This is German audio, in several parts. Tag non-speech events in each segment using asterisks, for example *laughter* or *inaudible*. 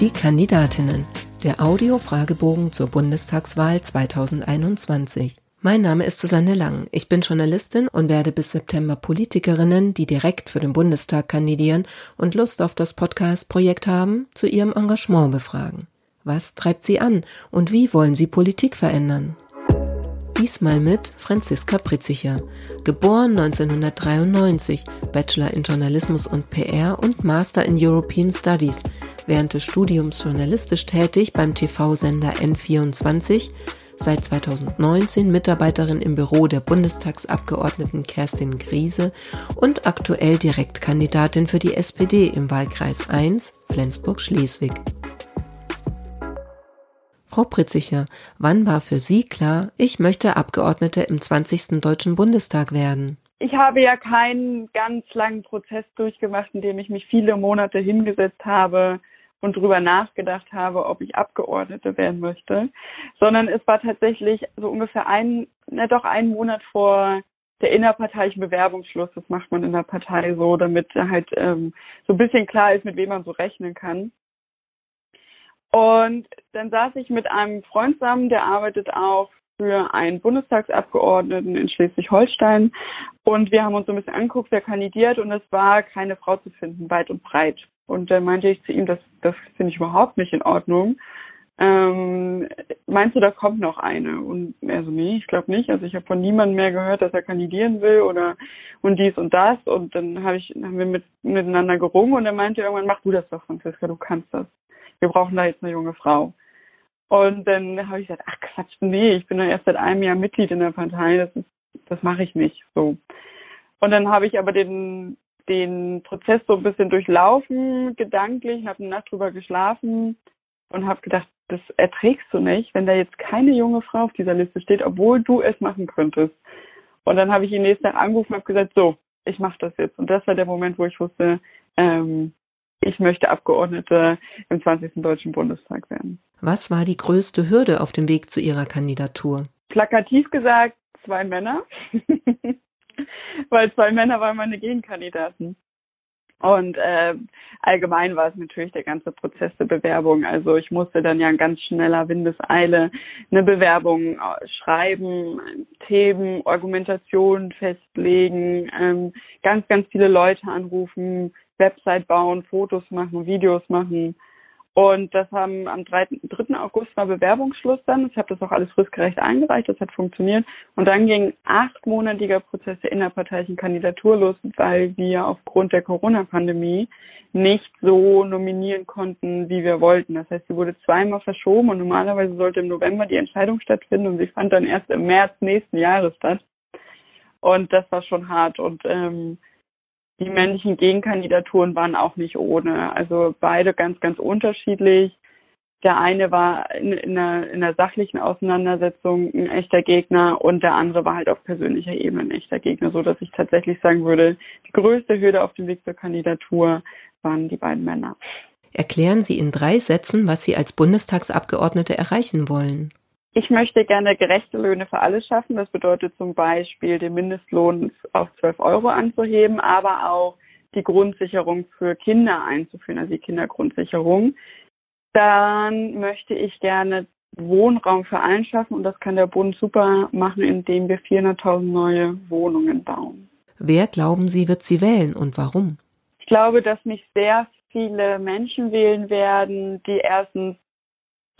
Die Kandidatinnen. Der Audio-Fragebogen zur Bundestagswahl 2021. Mein Name ist Susanne Lang. Ich bin Journalistin und werde bis September Politikerinnen, die direkt für den Bundestag kandidieren und Lust auf das Podcast-Projekt haben, zu ihrem Engagement befragen. Was treibt sie an und wie wollen sie Politik verändern? Diesmal mit Franziska Pritzicher, geboren 1993, Bachelor in Journalismus und PR und Master in European Studies, während des Studiums journalistisch tätig beim TV-Sender N24, seit 2019 Mitarbeiterin im Büro der Bundestagsabgeordneten Kerstin Griese und aktuell Direktkandidatin für die SPD im Wahlkreis 1 Flensburg-Schleswig. Frau Pritzicher, wann war für Sie klar, ich möchte Abgeordnete im 20. Deutschen Bundestag werden? Ich habe ja keinen ganz langen Prozess durchgemacht, in dem ich mich viele Monate hingesetzt habe und darüber nachgedacht habe, ob ich Abgeordnete werden möchte, sondern es war tatsächlich so ungefähr ein, na doch einen Monat vor der innerparteilichen Bewerbungsschluss. Das macht man in der Partei so, damit halt ähm, so ein bisschen klar ist, mit wem man so rechnen kann. Und dann saß ich mit einem Freund zusammen, der arbeitet auch für einen Bundestagsabgeordneten in Schleswig-Holstein. Und wir haben uns so ein bisschen angeguckt, wer kandidiert und es war keine Frau zu finden, weit und breit. Und dann meinte ich zu ihm, das, das finde ich überhaupt nicht in Ordnung. Ähm, meinst du, da kommt noch eine? Und er so, nee, ich glaube nicht. Also ich habe von niemandem mehr gehört, dass er kandidieren will oder und dies und das. Und dann hab ich, haben wir mit, miteinander gerungen und er meinte irgendwann, mach du das doch, Franziska, du kannst das wir brauchen da jetzt eine junge Frau. Und dann habe ich gesagt, ach Quatsch, nee, ich bin ja erst seit einem Jahr Mitglied in der Partei, das ist, das mache ich nicht so. Und dann habe ich aber den, den Prozess so ein bisschen durchlaufen, gedanklich, habe eine Nacht drüber geschlafen und habe gedacht, das erträgst du nicht, wenn da jetzt keine junge Frau auf dieser Liste steht, obwohl du es machen könntest. Und dann habe ich ihn nächsten Tag angerufen und habe gesagt, so, ich mache das jetzt. Und das war der Moment, wo ich wusste, ähm, ich möchte Abgeordnete im 20. Deutschen Bundestag werden. Was war die größte Hürde auf dem Weg zu Ihrer Kandidatur? Plakativ gesagt, zwei Männer. *laughs* Weil zwei Männer waren meine Gegenkandidaten. Und äh, allgemein war es natürlich der ganze Prozess der Bewerbung. Also ich musste dann ja in ganz schneller Windeseile eine Bewerbung äh, schreiben, Themen, Argumentation festlegen, ähm, ganz, ganz viele Leute anrufen, Website bauen, Fotos machen, Videos machen. Und das haben am 3. 3. August war Bewerbungsschluss dann. Ich habe das auch alles fristgerecht eingereicht, das hat funktioniert. Und dann ging achtmonatiger Prozess der innerparteilichen Kandidatur los, weil wir aufgrund der Corona-Pandemie nicht so nominieren konnten, wie wir wollten. Das heißt, sie wurde zweimal verschoben und normalerweise sollte im November die Entscheidung stattfinden und sie fand dann erst im März nächsten Jahres statt. Und das war schon hart. Und ähm, die männlichen Gegenkandidaturen waren auch nicht ohne. Also beide ganz, ganz unterschiedlich. Der eine war in, in, einer, in einer sachlichen Auseinandersetzung ein echter Gegner und der andere war halt auf persönlicher Ebene ein echter Gegner, so dass ich tatsächlich sagen würde, die größte Hürde auf dem Weg zur Kandidatur waren die beiden Männer. Erklären Sie in drei Sätzen, was Sie als Bundestagsabgeordnete erreichen wollen. Ich möchte gerne gerechte Löhne für alle schaffen. Das bedeutet zum Beispiel, den Mindestlohn auf 12 Euro anzuheben, aber auch die Grundsicherung für Kinder einzuführen, also die Kindergrundsicherung. Dann möchte ich gerne Wohnraum für allen schaffen und das kann der Bund super machen, indem wir 400.000 neue Wohnungen bauen. Wer glauben Sie, wird sie wählen und warum? Ich glaube, dass mich sehr viele Menschen wählen werden, die erstens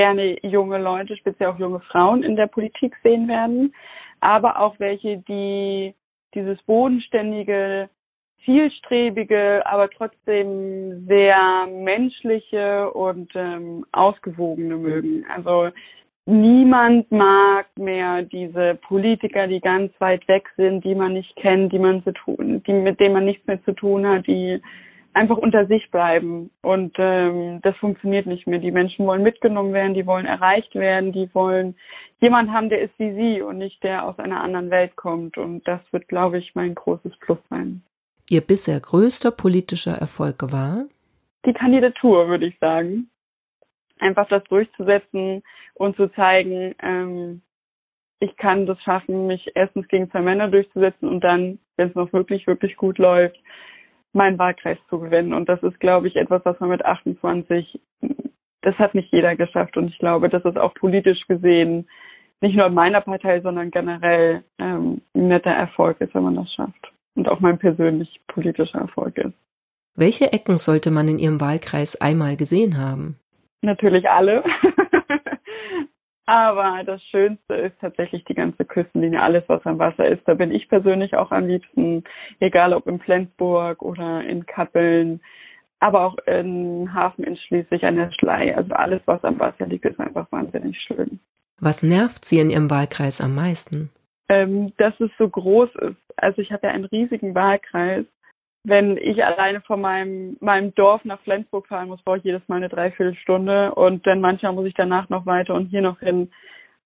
gerne junge Leute, speziell auch junge Frauen in der Politik sehen werden, aber auch welche, die dieses bodenständige, zielstrebige, aber trotzdem sehr menschliche und ähm, ausgewogene mögen. Also niemand mag mehr diese Politiker, die ganz weit weg sind, die man nicht kennt, die man zu tun, die mit denen man nichts mehr zu tun hat, die einfach unter sich bleiben. Und ähm, das funktioniert nicht mehr. Die Menschen wollen mitgenommen werden, die wollen erreicht werden, die wollen jemand haben, der ist wie sie und nicht der aus einer anderen Welt kommt. Und das wird, glaube ich, mein großes Plus sein. Ihr bisher größter politischer Erfolg war? Die Kandidatur, würde ich sagen. Einfach das durchzusetzen und zu zeigen, ähm, ich kann das schaffen, mich erstens gegen zwei Männer durchzusetzen und dann, wenn es noch wirklich, wirklich gut läuft, meinen Wahlkreis zu gewinnen. Und das ist, glaube ich, etwas, was man mit 28 das hat nicht jeder geschafft und ich glaube, das ist auch politisch gesehen nicht nur in meiner Partei, sondern generell ähm, ein netter Erfolg ist, wenn man das schafft und auch mein persönlich politischer Erfolg ist. Welche Ecken sollte man in Ihrem Wahlkreis einmal gesehen haben? Natürlich alle. *laughs* Aber das Schönste ist tatsächlich die ganze Küstenlinie, alles was am Wasser ist. Da bin ich persönlich auch am liebsten, egal ob in Flensburg oder in Kappeln, aber auch in Hafen in Schleswig an der Schlei. Also alles, was am Wasser liegt, ist einfach wahnsinnig schön. Was nervt Sie in Ihrem Wahlkreis am meisten? Ähm, dass es so groß ist. Also ich habe ja einen riesigen Wahlkreis wenn ich alleine von meinem, meinem Dorf nach Flensburg fahren muss, brauche ich jedes Mal eine Dreiviertelstunde und dann manchmal muss ich danach noch weiter und hier noch hin.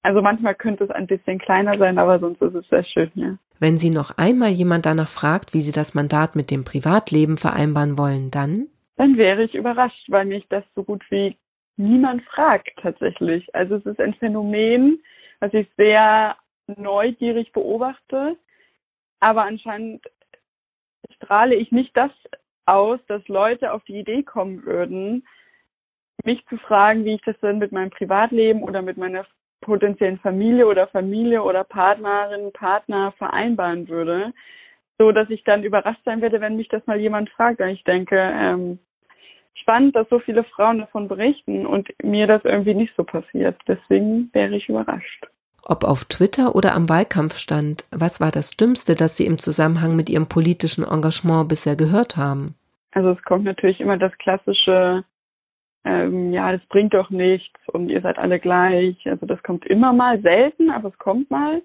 Also manchmal könnte es ein bisschen kleiner sein, aber sonst ist es sehr schön hier. Wenn Sie noch einmal jemand danach fragt, wie Sie das Mandat mit dem Privatleben vereinbaren wollen, dann? Dann wäre ich überrascht, weil mich das so gut wie niemand fragt tatsächlich. Also es ist ein Phänomen, was ich sehr neugierig beobachte, aber anscheinend strahle ich nicht das aus, dass Leute auf die Idee kommen würden, mich zu fragen, wie ich das denn mit meinem Privatleben oder mit meiner potenziellen Familie oder Familie oder Partnerin, Partner vereinbaren würde, so dass ich dann überrascht sein werde, wenn mich das mal jemand fragt. Und ich denke, ähm, spannend, dass so viele Frauen davon berichten und mir das irgendwie nicht so passiert. Deswegen wäre ich überrascht. Ob auf Twitter oder am Wahlkampfstand, was war das Dümmste, das Sie im Zusammenhang mit Ihrem politischen Engagement bisher gehört haben? Also es kommt natürlich immer das klassische, ähm, ja, das bringt doch nichts und ihr seid alle gleich. Also das kommt immer mal, selten, aber es kommt mal.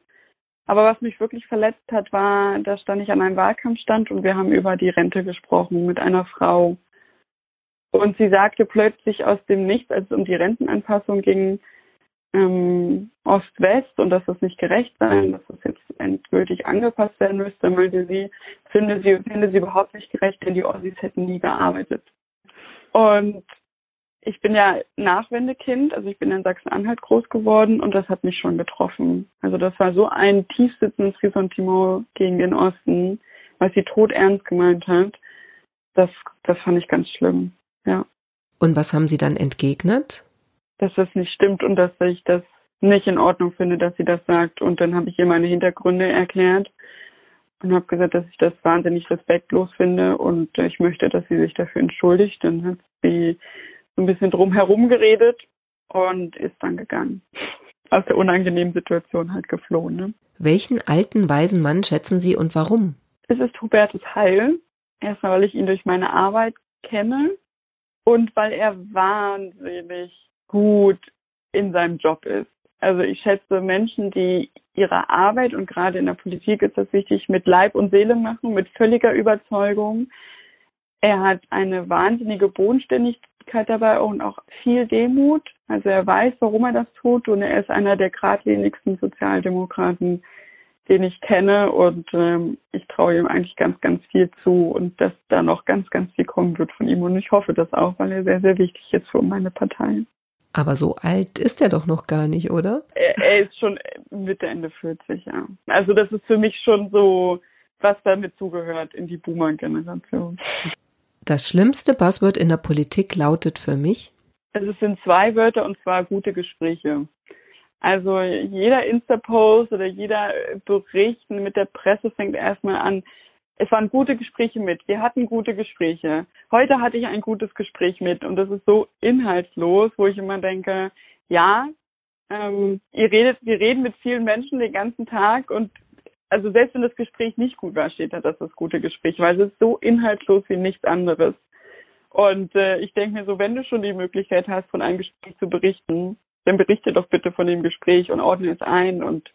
Aber was mich wirklich verletzt hat, war, da stand ich an einem Wahlkampfstand und wir haben über die Rente gesprochen mit einer Frau. Und sie sagte plötzlich aus dem Nichts, als es um die Rentenanpassung ging, ähm, Ost-West und dass das nicht gerecht sei, dass das jetzt endgültig angepasst werden müsste, meinte sie, finde sie, finde sie überhaupt nicht gerecht, denn die Ossis hätten nie gearbeitet. Und ich bin ja Nachwendekind, also ich bin in Sachsen-Anhalt groß geworden und das hat mich schon getroffen. Also das war so ein tiefsitzendes Ressentiment gegen den Osten, was sie tot ernst gemeint hat. Das, das fand ich ganz schlimm, ja. Und was haben Sie dann entgegnet? Dass das nicht stimmt und dass ich das nicht in Ordnung finde, dass sie das sagt. Und dann habe ich ihr meine Hintergründe erklärt und habe gesagt, dass ich das wahnsinnig respektlos finde und ich möchte, dass sie sich dafür entschuldigt. Dann hat sie so ein bisschen drum herum geredet und ist dann gegangen. Aus der unangenehmen Situation halt geflohen. Ne? Welchen alten, weisen Mann schätzen Sie und warum? Es ist Hubertus Heil. Erstmal, weil ich ihn durch meine Arbeit kenne und weil er wahnsinnig gut in seinem Job ist. Also ich schätze Menschen, die ihre Arbeit und gerade in der Politik ist das wichtig, mit Leib und Seele machen, mit völliger Überzeugung. Er hat eine wahnsinnige Bodenständigkeit dabei und auch viel Demut. Also er weiß, warum er das tut und er ist einer der geradlinigsten Sozialdemokraten, den ich kenne und ähm, ich traue ihm eigentlich ganz, ganz viel zu und dass da noch ganz, ganz viel kommen wird von ihm und ich hoffe das auch, weil er sehr, sehr wichtig ist für meine Partei. Aber so alt ist er doch noch gar nicht, oder? Er, er ist schon Mitte, Ende 40, ja. Also das ist für mich schon so, was damit zugehört in die Boomer-Generation. Das schlimmste Buzzword in der Politik lautet für mich? Es sind zwei Wörter und zwar gute Gespräche. Also jeder Insta-Post oder jeder Bericht mit der Presse fängt erstmal an, es waren gute Gespräche mit. Wir hatten gute Gespräche. Heute hatte ich ein gutes Gespräch mit und das ist so inhaltslos, wo ich immer denke, ja, ähm, ihr redet, wir reden mit vielen Menschen den ganzen Tag und also selbst wenn das Gespräch nicht gut war, steht da, dass das gute Gespräch, weil es ist so inhaltslos wie nichts anderes. Und äh, ich denke mir so, wenn du schon die Möglichkeit hast, von einem Gespräch zu berichten, dann berichte doch bitte von dem Gespräch und ordne es ein und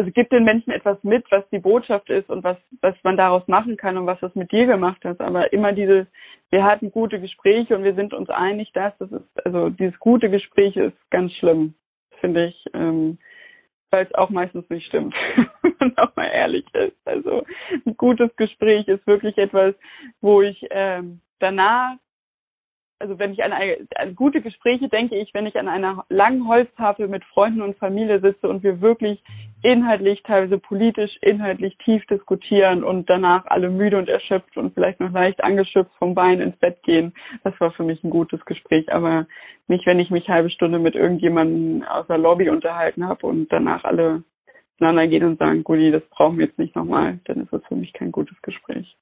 also gib den Menschen etwas mit, was die Botschaft ist und was, was man daraus machen kann und was das mit dir gemacht hat. Aber immer dieses, wir hatten gute Gespräche und wir sind uns einig, dass das ist, also dieses gute Gespräch ist ganz schlimm, finde ich, ähm, weil es auch meistens nicht stimmt, *laughs* wenn man auch mal ehrlich ist. Also ein gutes Gespräch ist wirklich etwas, wo ich ähm, danach also wenn ich an, eine, an gute Gespräche denke ich, wenn ich an einer langen Holztafel mit Freunden und Familie sitze und wir wirklich inhaltlich, teilweise politisch, inhaltlich tief diskutieren und danach alle müde und erschöpft und vielleicht noch leicht angeschöpft vom Bein ins Bett gehen. Das war für mich ein gutes Gespräch, aber nicht, wenn ich mich halbe Stunde mit irgendjemandem aus der Lobby unterhalten habe und danach alle auseinander gehen und sagen, Gudi, das brauchen wir jetzt nicht nochmal, dann ist das für mich kein gutes Gespräch.